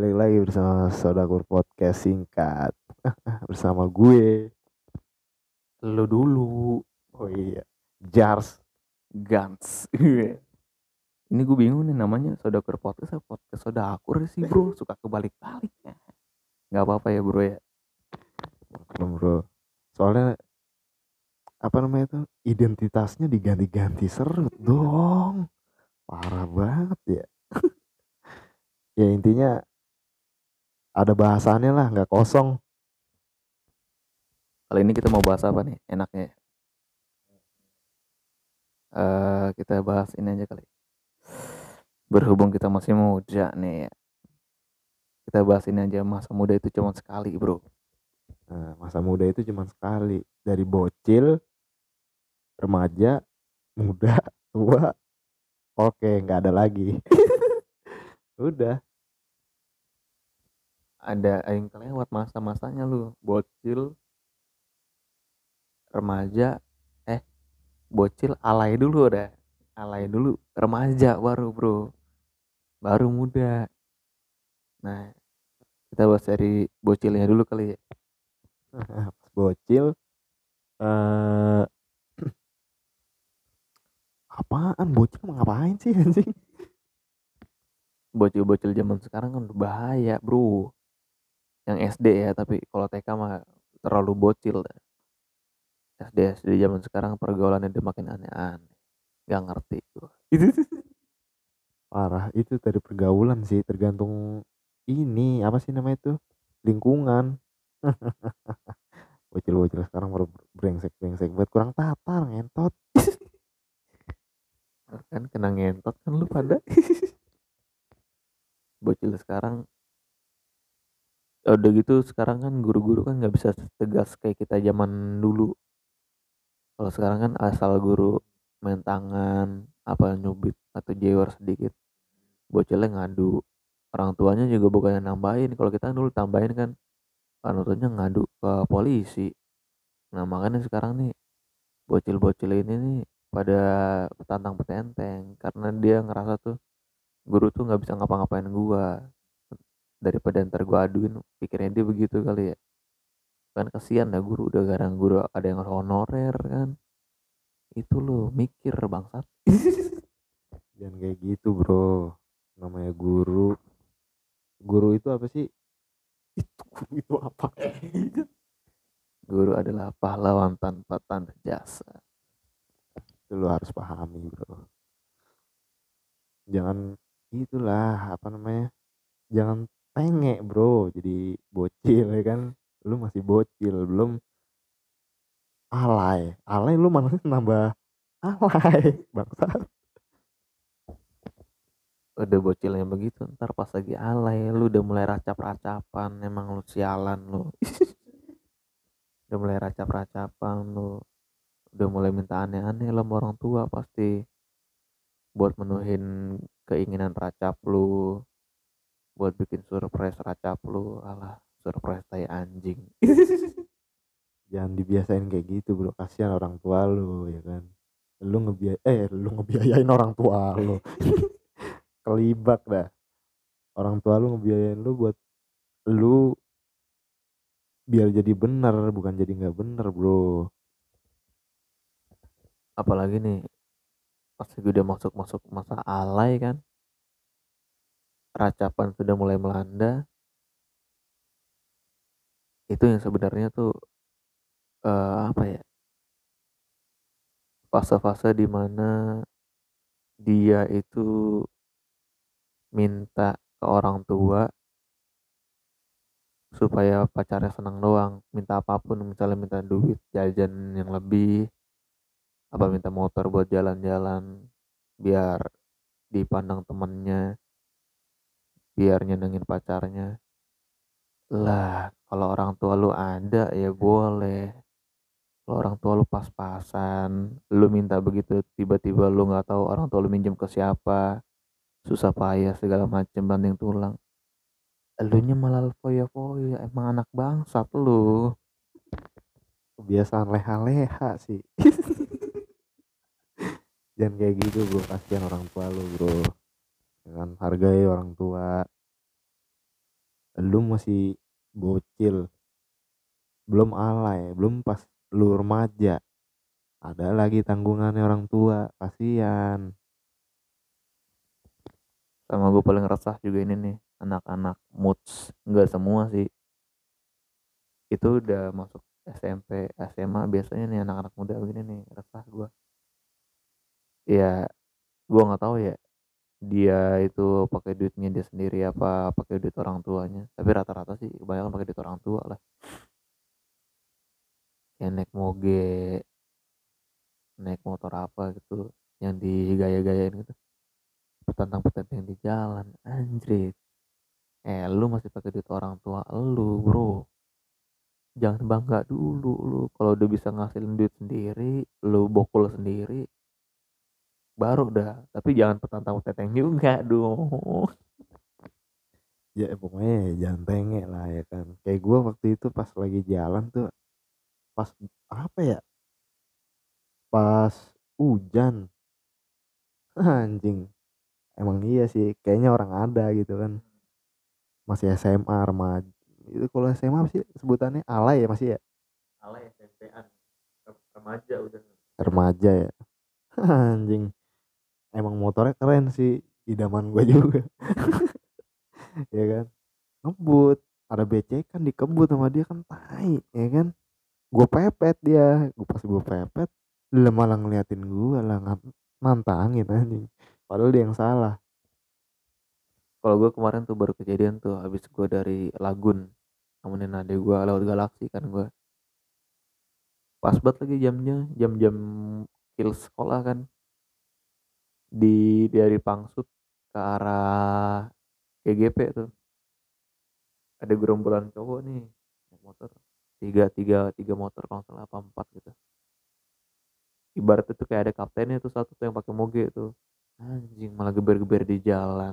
balik lagi bersama Sodakur Podcast singkat bersama gue. Lo dulu Oh iya, Jars. Gans Ini gue bingung nih namanya Sodakur Podcast apa Podcast Sodakur sih bro Suka kebalik-balik ya Gak apa-apa ya bro ya Belum bro. Soalnya apa namanya itu identitasnya diganti-ganti serut dong. Parah banget ya. ya intinya ada bahasannya lah, nggak kosong. Kali ini kita mau bahas apa nih enaknya eh Kita bahas ini aja kali Berhubung kita masih muda nih ya Kita bahas ini aja masa muda itu cuma sekali bro Nah, masa muda itu cuma sekali dari bocil, remaja, muda, tua. Oke, nggak ada lagi. Udah. Ada yang kelewat masa-masanya lu. Bocil Remaja Eh Bocil alay dulu udah. Alay dulu Remaja baru bro. Baru muda. Nah Kita bahas dari bocilnya dulu kali ya. Bocil eh apaan? Bocil ngapain sih anjing? Bocil-bocil zaman sekarang kan bahaya bro Yang SD ya Tapi kalau TK mah terlalu bocil dah. SD SD zaman sekarang pergaulannya udah makin aneh-aneh Gak ngerti gua Parah, itu dari pergaulan sih, tergantung ini apa sih namanya itu? Lingkungan. Bocil-bocil sekarang baru brengsek-brengsek buat kurang tatar ngentot. kan kena ngentot kan lu pada bocil sekarang ya udah gitu sekarang kan guru-guru kan nggak bisa tegas kayak kita zaman dulu. Kalau sekarang kan asal guru main tangan apa nyubit atau jewer sedikit bocilnya ngadu. Orang tuanya juga bukannya nambahin kalau kita dulu tambahin kan orang tuanya ngadu ke polisi. Nah makanya sekarang nih bocil-bocil ini nih pada petantang petenteng karena dia ngerasa tuh guru tuh nggak bisa ngapa-ngapain gua daripada ntar gua aduin pikirnya dia begitu kali ya kan kasihan ya guru udah garang guru ada yang honorer kan itu lo mikir bangsat Jangan kayak gitu, Bro. Namanya guru. Guru itu apa sih? Itu guru itu apa? guru adalah pahlawan tanpa tanda jasa itu lo harus pahami, Bro. Jangan itulah apa namanya? Jangan tengek, Bro. Jadi bocil ya kan. Lu masih bocil, belum alay. Alay lu mana nambah alay, bangsat. udah bocilnya begitu ntar pas lagi alay lu udah mulai racap-racapan emang lu sialan lu udah mulai racap-racapan lu udah mulai minta aneh-aneh lah orang tua pasti buat menuhin keinginan racap lu buat bikin surprise racap lu alah surprise tai anjing Jangan dibiasain kayak gitu, Bro. Kasihan orang tua lu, ya kan. Lu ngebiay eh lu ngebiayain orang tua lu. Kelibak dah. Orang tua lu ngebiayain lu buat lu biar jadi bener, bukan jadi nggak bener, Bro. apalagi nih pas lagi udah masuk-masuk masa alay kan racapan sudah mulai melanda itu yang sebenarnya tuh eh, apa ya fase-fase di mana dia itu minta ke orang tua supaya pacarnya senang doang minta apa pun misalnya minta duit jajan yang lebih apa minta motor buat jalan-jalan biar dipandang temennya biar nyenengin pacarnya lah kalau orang tua lu ada ya boleh kalau orang tua lu pas-pasan lu minta begitu tiba-tiba lu nggak tahu orang tua lu minjem ke siapa susah payah segala macem banding tulang elunya malah foya-foya emang anak bangsat lu Kebiasaan leha-leha sih. Jangan kayak gitu, Bro. Kasihan orang tua lu, Bro. Ya kan? Hargai orang tua. lu masih bocil. Belum alay belum pas lu remaja. Ada lagi tanggungannya orang tua kasihan. Sama gue paling resah juga ini nih anak-anak moods. Enggak semua sih. Itu udah masuk SMP SMA biasanya nih anak-anak muda begini nih resah gue ya gue nggak tahu ya dia itu pakai duitnya dia sendiri apa pakai duit orang tuanya. Tapi rata-rata sih kebanyakan pakai duit orang tua lah. Kayak naik moge naik motor apa gitu yang digaya-gayain gitu. Petantang petantang di jalan anjrit. Eh lu masih pakai duit orang tua lu bro. Jangan bangga dulu lu. Kalau udah bisa ngasilin duit sendiri lu bokul sendiri baru dah. Tapi jangan petantang petantang juga dong. Ya pokoknya jangan tenge lah ya kan. Kayak gue waktu itu pas lagi jalan tuh pas apa ya? Pas hujan. Anjing. Emang iya sih kayaknya orang ada gitu kan. Masih SMA remaja. Itu kalau SMA apa sih sebutannya? Alay ya masih ya? Alay SMP-an remaja udah. Remaja ya. Anjing emang motornya keren sih idaman gue juga. Ya kan? Ngebut ada becekan dikebut sama dia kan tai ya kan? Gue pepet dia gue pas gue pepet dia malah ngeliatin gue lah nantangin anjing. Padahal dia yang salah. Kalau gue kemarin tuh baru kejadian tuh habis gue dari Lagun nemenin adek gue lewat galaksi kan gue pas banget lagi jamnya jam-jam kill sekolah kan di dari Pangsut ke arah GGP tuh. Ada gerombolan cowok nih naik motor. Tiga tiga tiga motor kalau salah apa empat gitu. Ibarat itu kayak ada kaptennya tuh satu tuh yang pakai moge tuh. Anjing malah geber-geber di jalan.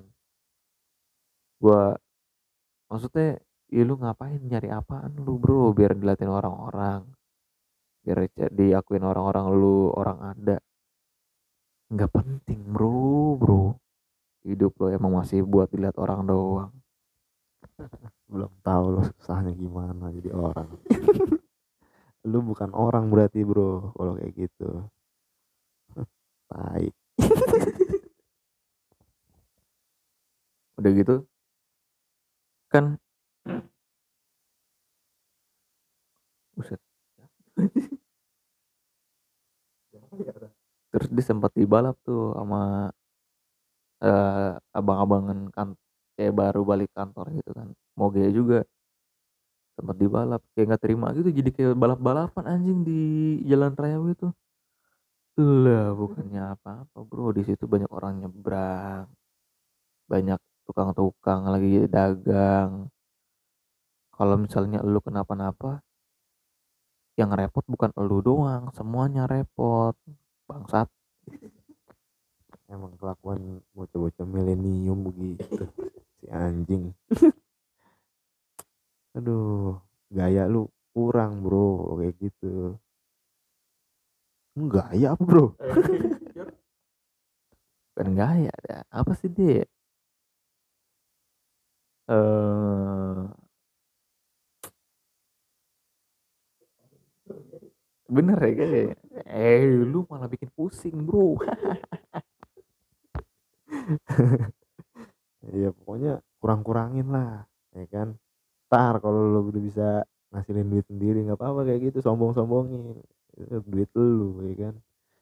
Gua maksudnya ya lu ngapain? Nyari apaan lu bro? Biar diliatin orang-orang. Biar diakuin orang-orang lu orang ada nggak penting bro bro. Hidup lo emang masih buat dilihat orang doang. Belum tahu lo susahnya gimana jadi orang. Lu bukan orang berarti bro kalau kayak gitu. Tai. Udah gitu kan? Buset. Terus dia sempat dibalap tuh sama uh, abang-abangan kan kayak baru balik kantor gitu kan. Moge juga sempat dibalap kayak nggak terima gitu jadi kayak balap-balapan anjing di jalan raya gitu. Lah bukannya apa-apa bro di situ banyak orang nyebrang banyak tukang-tukang lagi dagang. Kalau misalnya lu kenapa-napa yang repot bukan lu doang semuanya repot bangsat. Emang kelakuan bocah-bocah milenium begitu si anjing. Aduh gaya lu kurang bro kayak gitu. Gaya apa bro? Bukan gaya ada apa sih dia? Uh, bener ya kayak eh lu malah bikin pusing bro. Iya pokoknya kurang-kurangin lah ya kan? Tar kalau lu udah bisa ngasilin duit sendiri nggak apa-apa kayak gitu sombong-sombongin. Duit lu ya kan?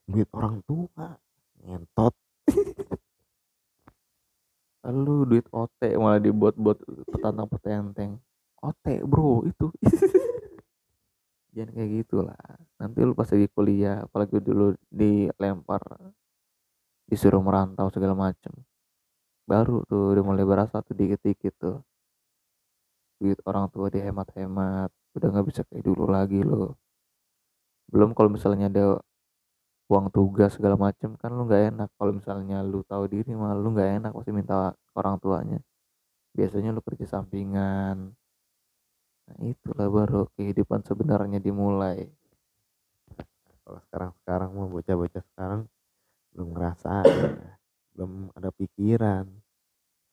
Duit orang tua ngentot. Lu duit ote malah dibuat-buat petantang petenteng ote bro itu jangan kayak gitulah. Nanti lu pas lagi kuliah apalagi dulu dilempar disuruh merantau segala macem. Baru tuh udah mulai berasa tuh dikit-dikit tuh. Duit orang tua dihemat-hemat udah nggak bisa kayak dulu lagi loh. Belum kalau misalnya ada uang tugas segala macem kan lu nggak enak. Kalau misalnya lu tahu diri malah lu nggak enak pasti minta orang tuanya. Biasanya lu kerja sampingan nah itulah baru kehidupan sebenarnya dimulai. Kalau sekarang sekarang mau bocah-bocah sekarang belum ngerasa ya. belum ada pikiran.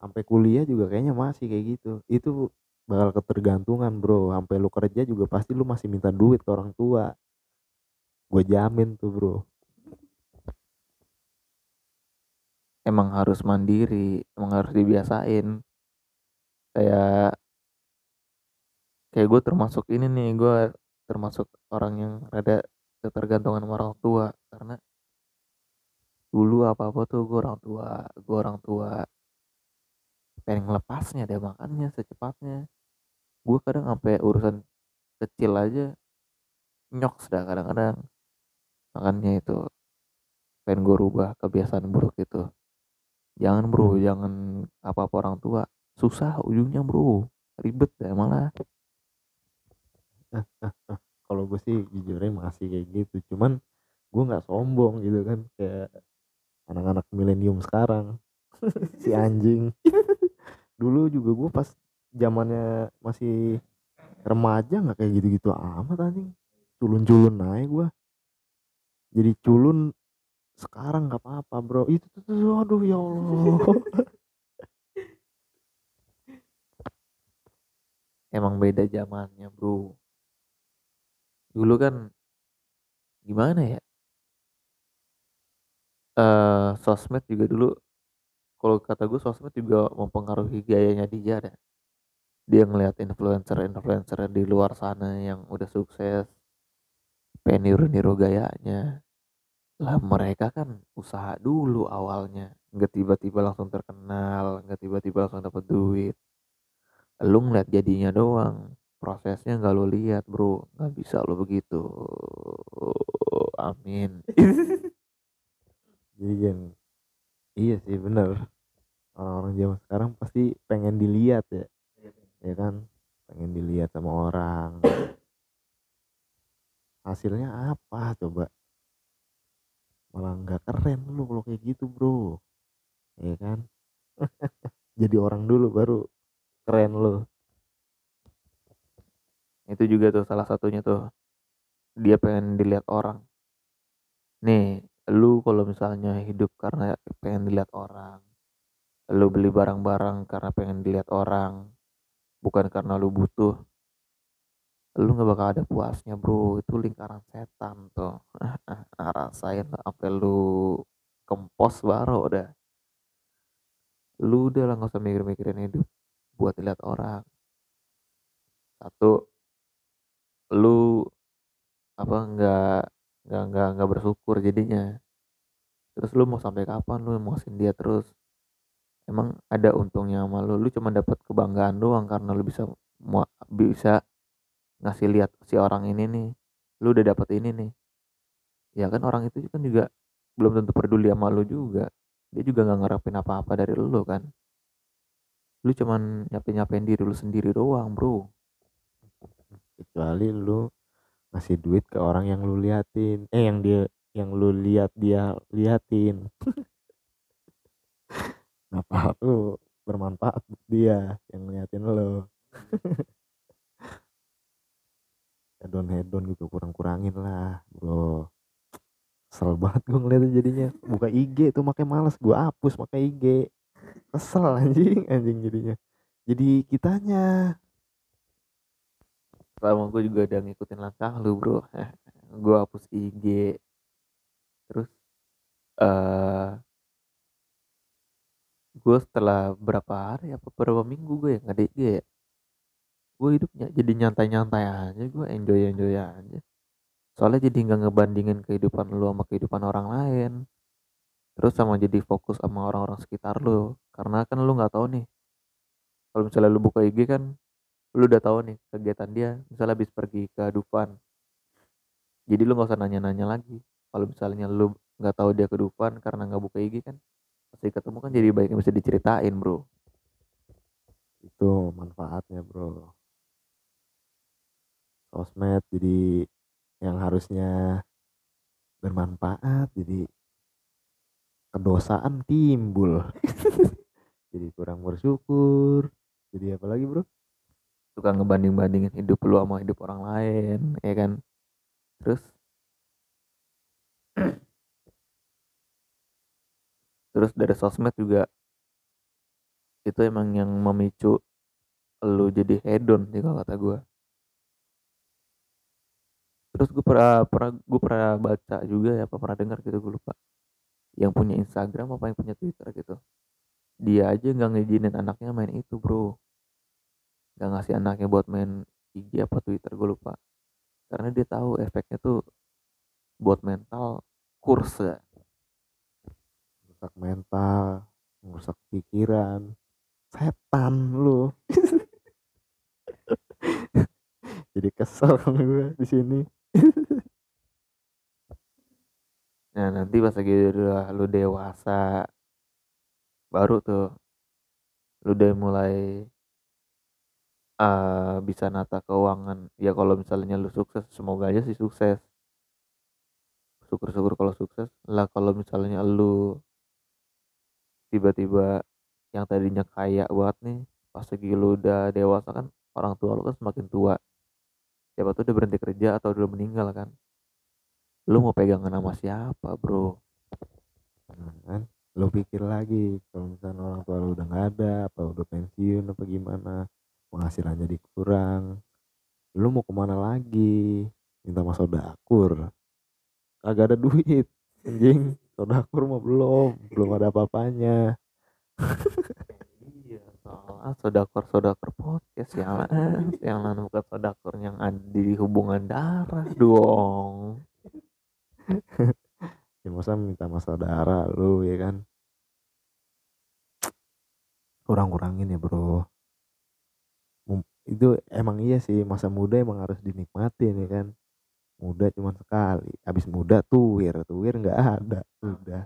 Sampai kuliah juga kayaknya masih kayak gitu. Itu bakal ketergantungan bro. Sampai lu kerja juga pasti lu masih minta duit ke orang tua. Gue jamin tuh bro. Emang harus mandiri emang harus dibiasain. Kayak kayak gue termasuk ini nih gue termasuk orang yang rada ketergantungan sama orang tua karena dulu apa apa tuh gue orang tua gue orang tua pengen ngelepasnya deh makannya secepatnya. Gue kadang sampai urusan kecil aja nyok sudah kadang-kadang makanya itu. Pengen gue rubah kebiasaan buruk itu. Jangan bro jangan apa-apa orang tua. Susah ujungnya bro. Ribet deh malah kalau gue sih jujurnya masih kayak gitu cuman gue nggak sombong gitu kan kayak anak-anak milenium sekarang si anjing. Dulu juga gue pas zamannya masih remaja nggak kayak gitu-gitu amat anjing. Culun-culun naik gue jadi culun sekarang nggak apa-apa bro. Itu tuh, tuh aduh ya Allah. Emang beda zamannya bro dulu kan gimana ya? Uh, sosmed juga dulu kalau kata gue sosmed juga mempengaruhi gayanya dia deh. Dia ngeliat influencer-influencer di luar sana yang udah sukses pengen niru-niru gayanya. Lah mereka kan usaha dulu awalnya nggak tiba-tiba langsung terkenal nggak tiba-tiba langsung dapat duit. Lu ngeliat jadinya doang prosesnya nggak lo lihat bro. Nggak bisa lo begitu. Amin. Jadi yang iya sih bener. Orang-orang zaman sekarang pasti pengen dilihat ya. Ya kan? Pengen dilihat sama orang. Hasilnya apa coba? Malah nggak keren lu kalau kayak gitu bro. Ya kan? Jadi orang dulu baru keren lo itu juga tuh salah satunya tuh. Dia pengen dilihat orang. Nih lu kalau misalnya hidup karena pengen dilihat orang lu beli barang-barang karena pengen dilihat orang bukan karena lu butuh lu nggak bakal ada puasnya bro. Itu lingkaran setan tuh. Rasain sampai lu kempos baru udah. Lu udah lah nggak usah mikir-mikirin hidup buat dilihat orang. Satu apa nggak nggak nggak nggak bersyukur jadinya. Terus lu mau sampai kapan? Lu emosin dia terus. Emang ada untungnya sama lu. Lu cuma dapat kebanggaan doang karena lu bisa mau bisa ngasih lihat si orang ini nih. Lu udah dapet ini nih. Ya kan orang itu kan juga belum tentu peduli sama lu juga. Dia juga nggak ngarepin apa-apa dari lu kan. Lu cuman nyapain nyapain diri lu sendiri doang bro. Kecuali lu ngasih duit ke orang yang lu liatin eh yang dia yang lu lihat dia liatin. Apa tuh bermanfaat buat dia yang liatin lo? Hedon hedon gitu kurang kurangin lah bro. Kesel banget gue ngeliatnya jadinya. Buka IG tuh makai males gue hapus pakai IG kesel anjing anjing jadinya. Jadi kitanya sama gue juga udah ngikutin langkah lu bro. Gue hapus IG terus uh, gue setelah berapa hari apa berapa minggu gue ya nggak IG ya gue hidupnya jadi nyantai-nyantai aja gue enjoy enjoy aja. Soalnya jadi nggak ngebandingin kehidupan lu sama kehidupan orang lain. Terus sama jadi fokus sama orang-orang sekitar lu. Karena kan lu nggak tahu nih kalau misalnya lu buka IG kan lu udah tahu nih kegiatan dia misalnya habis pergi ke Dufan. Jadi lu nggak usah nanya-nanya lagi. Kalau misalnya lu nggak tahu dia ke Dufan karena nggak buka IG kan pasti ketemu kan jadi baik yang bisa diceritain bro. Itu manfaatnya bro. Sosmed jadi yang harusnya bermanfaat jadi kedosaan timbul. Jadi kurang bersyukur. Jadi apa lagi bro suka ngebanding-bandingin hidup lu sama hidup orang lain ya kan? Terus? Terus dari sosmed juga itu emang yang memicu lu jadi hedon sih kalau kata gue terus gue pernah pernah gue pernah baca juga ya apa pernah dengar gitu gue lupa. Yang punya Instagram apa yang punya Twitter gitu. Dia aja nggak ngizinin anaknya main itu bro nggak ngasih anaknya buat main IG apa Twitter gue lupa. Karena dia tahu efeknya tuh buat mental kurs ya. Rusak mental rusak pikiran. Setan lu. Jadi kesel kan gue di sini. Nah nanti pas lagi udah lu dewasa baru tuh lu udah mulai uh, bisa nata keuangan. Ya kalau misalnya lu sukses semoga aja sih sukses. Syukur-syukur kalau sukses. Lah kalau misalnya lu tiba-tiba yang tadinya kaya banget nih pas lagi lu udah dewasa kan orang tua lu kan semakin tua. Siapa tuh udah berhenti kerja atau udah meninggal kan? Lu mau pegangan nama siapa bro? Nah, kan lu pikir lagi kalau misalnya orang tua lu udah nggak ada apa udah pensiun apa gimana penghasilan jadi kurang lu mau ke mana lagi? Minta mas sodakur kagak ada duit anjing. Sodakur mah belum belum ada apa-apanya. Iya soal sodakor sodakor podcast yang yang bukan sodakor yang ada di hubungan darah dong. Ya masa minta mas saudara lu ya kan? Kurang-kurangin ya bro itu emang iya sih masa muda emang harus dinikmatin ya kan? Muda cuma sekali habis muda tuwir tuwir nggak ada udah.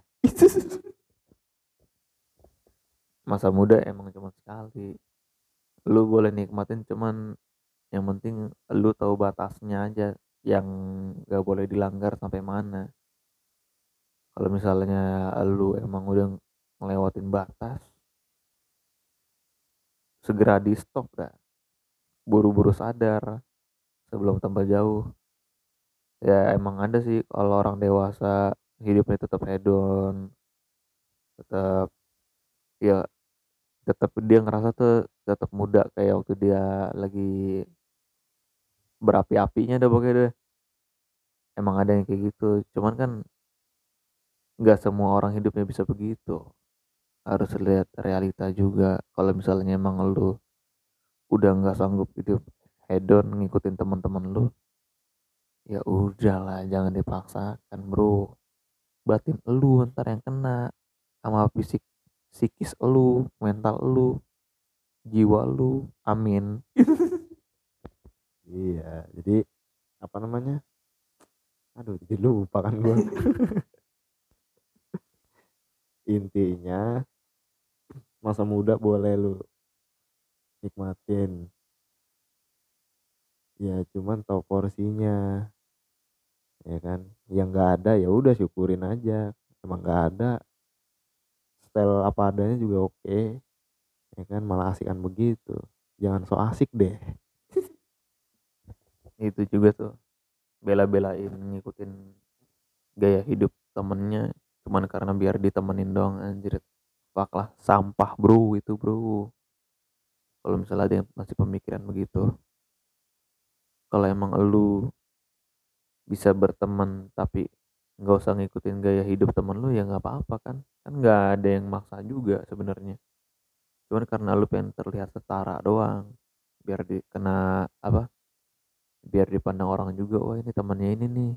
Masa muda emang cuma sekali. Lu boleh nikmatin cuman yang penting lu tahu batasnya aja yang gak boleh dilanggar sampai mana. Kalau misalnya lu emang udah ngelewatin batas segera di stop dah buru-buru sadar sebelum tambah jauh. Ya emang ada sih kalau orang dewasa hidupnya tetap hedon tetap ya tetap dia ngerasa tuh tetap muda kayak waktu dia lagi berapi-apinya deh pokoknya deh. Emang ada yang kayak gitu cuman kan nggak semua orang hidupnya bisa begitu. Harus lihat realita juga. Kalau misalnya emang lu udah nggak sanggup hidup hedon ngikutin teman-teman lu. Ya udahlah jangan dipaksakan bro. Batin lu ntar yang kena sama fisik psikis lu mental lu jiwa lu. Amin. Iya jadi apa namanya? Aduh jadi lupa kan gue intinya masa muda boleh lu nikmatin. Ya cuman tau porsinya ya kan? Yang nggak ada ya udah syukurin aja. Emang nggak ada style apa adanya juga oke ya kan? Malah asikan begitu. Jangan so asik deh. Itu juga tuh bela-belain ngikutin gaya hidup temennya. Cuman karena biar ditemenin dong anjir. Fuck sampah bro itu bro kalau misalnya ada yang masih pemikiran begitu kalau emang lu bisa berteman tapi nggak usah ngikutin gaya hidup temen lu ya nggak apa-apa kan? Kan nggak ada yang maksa juga sebenarnya. Cuman karena lu pengen terlihat setara doang biar dikena apa biar dipandang orang juga wah ini temannya ini nih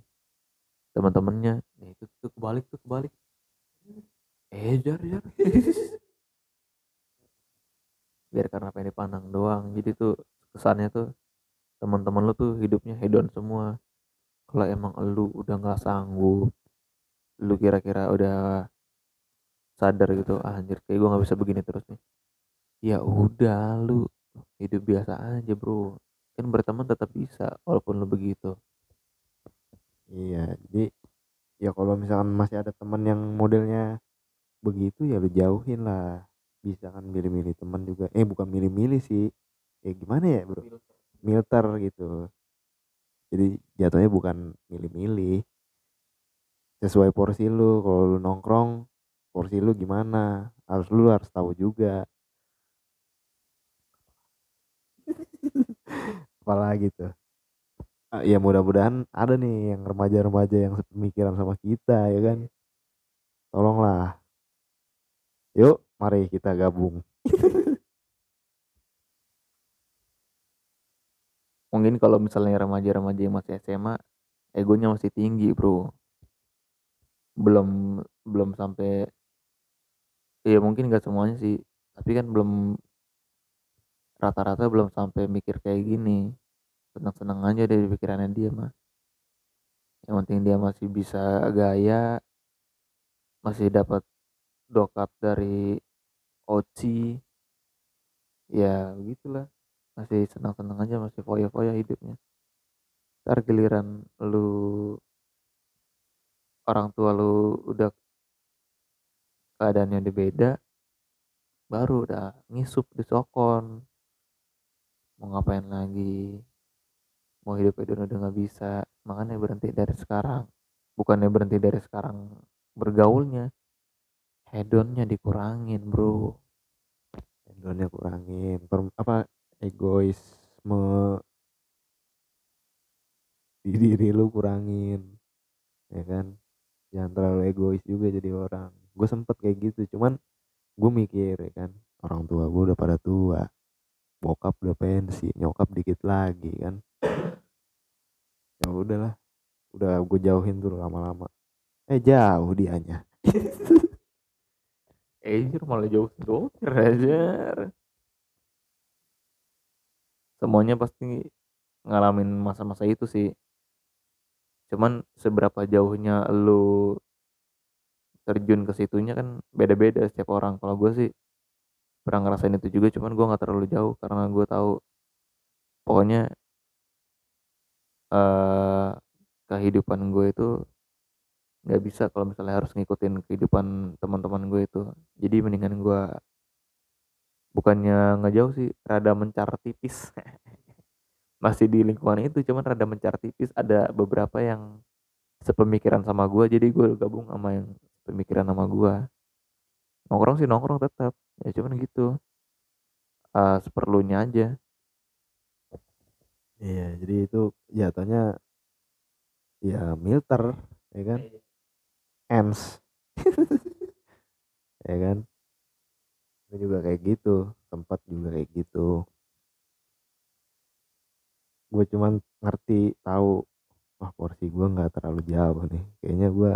teman-temannya nih itu tuh kebalik tuh kebalik. Eh jar jar biar karena pengen dipandang doang. Jadi tuh kesannya tuh teman-teman lu tuh hidupnya hedon semua. Kalau emang lu udah nggak sanggup lu kira-kira udah sadar gitu ah, anjir kayak gue nggak bisa begini terus nih. Ya udah lu hidup biasa aja bro. Kan berteman tetap bisa walaupun lu begitu. Iya jadi ya kalau misalkan masih ada teman yang modelnya begitu ya lu jauhin lah bisa kan milih-milih teman juga. Eh bukan milih-milih sih. Ya gimana ya bro? Milter gitu. Jadi jatuhnya bukan milih-milih. Sesuai porsi lu. Kalau lu nongkrong porsi lu gimana? Harus lu harus tahu juga. Apalagi tuh Ah, ya mudah-mudahan ada nih yang remaja-remaja yang sepemikiran sama kita ya kan? Tolonglah. Yuk mari kita gabung. Mungkin kalau misalnya remaja-remaja yang masih SMA egonya masih tinggi bro. Belum belum sampai ya mungkin gak semuanya sih tapi kan belum rata-rata belum sampai mikir kayak gini. Senang-senang aja dari pikirannya dia mah. Yang penting dia masih bisa gaya masih dapat dokat dari Oci. Ya begitulah. Masih senang-senang aja masih foya-foya hidupnya. Ntar giliran lu orang tua lu udah keadaannya udah beda baru udah ngisup di sokon. Mau ngapain lagi? Mau hidup itu udah nggak bisa. Makanya berhenti dari sekarang. Bukannya berhenti dari sekarang bergaulnya hedonnya dikurangin bro. Hedonnya kurangin. Per- apa egoisme di diri lu kurangin ya kan? Jangan terlalu egois juga jadi orang. Gue sempet kayak gitu cuman gue mikir ya kan? Orang tua gue udah pada tua. Bokap udah pensi nyokap dikit lagi kan? Ya udahlah. Udah gue jauhin tuh lama-lama. Eh jauh dianya eh malah jauh dokter aja semuanya pasti ngalamin masa-masa itu sih. Cuman seberapa jauhnya lu terjun ke situnya kan beda-beda setiap orang. Kalau gue sih pernah ngerasain itu juga cuman gue nggak terlalu jauh karena gue tahu pokoknya eh kehidupan gue itu nggak bisa kalau misalnya harus ngikutin kehidupan teman-teman gue itu. Jadi mendingan gue bukannya ngejauh sih rada mencar tipis. Masih di lingkungan itu cuman rada mencar tipis. Ada beberapa yang sepemikiran sama gue jadi gue gabung sama yang pemikiran sama gue. Nongkrong sih nongkrong tetap ya cuman gitu. Uh, seperlunya aja. Iya jadi itu jatuhnya ya milter ya kan ends ya kan? Gue juga kayak gitu sempat juga kayak gitu. Gue cuman ngerti tahu wah porsi gue nggak terlalu jauh nih. Kayaknya gue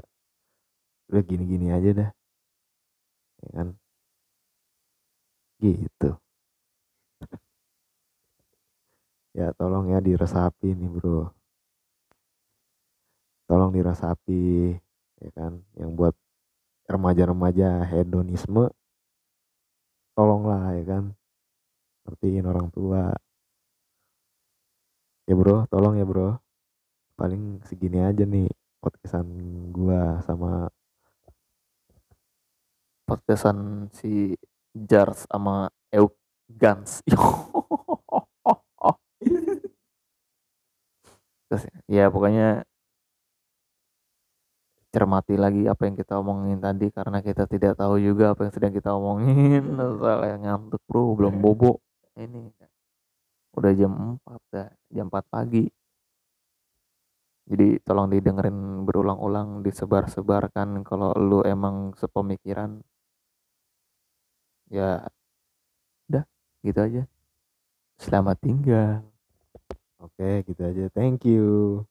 udah gini-gini aja dah. Ya kan? Gitu. Ya tolong ya diresapi nih bro. Tolong diresapi ya kan? Yang buat remaja-remaja hedonisme tolonglah ya kan? Ngertiin orang tua. Ya bro tolong ya bro. Paling segini aja nih podcastan gua sama podcastan si Jars sama Euk Gans. Terus, ya pokoknya cermati lagi apa yang kita omongin tadi karena kita tidak tahu juga apa yang sedang kita omongin. Soalnya ngantuk bro belum bobo. Ini udah jam 4 dah jam 4 pagi. Jadi tolong didengerin berulang-ulang disebar-sebarkan kalau lu emang sepemikiran. Ya udah gitu aja. Selamat tinggal. Oke gitu aja. Thank you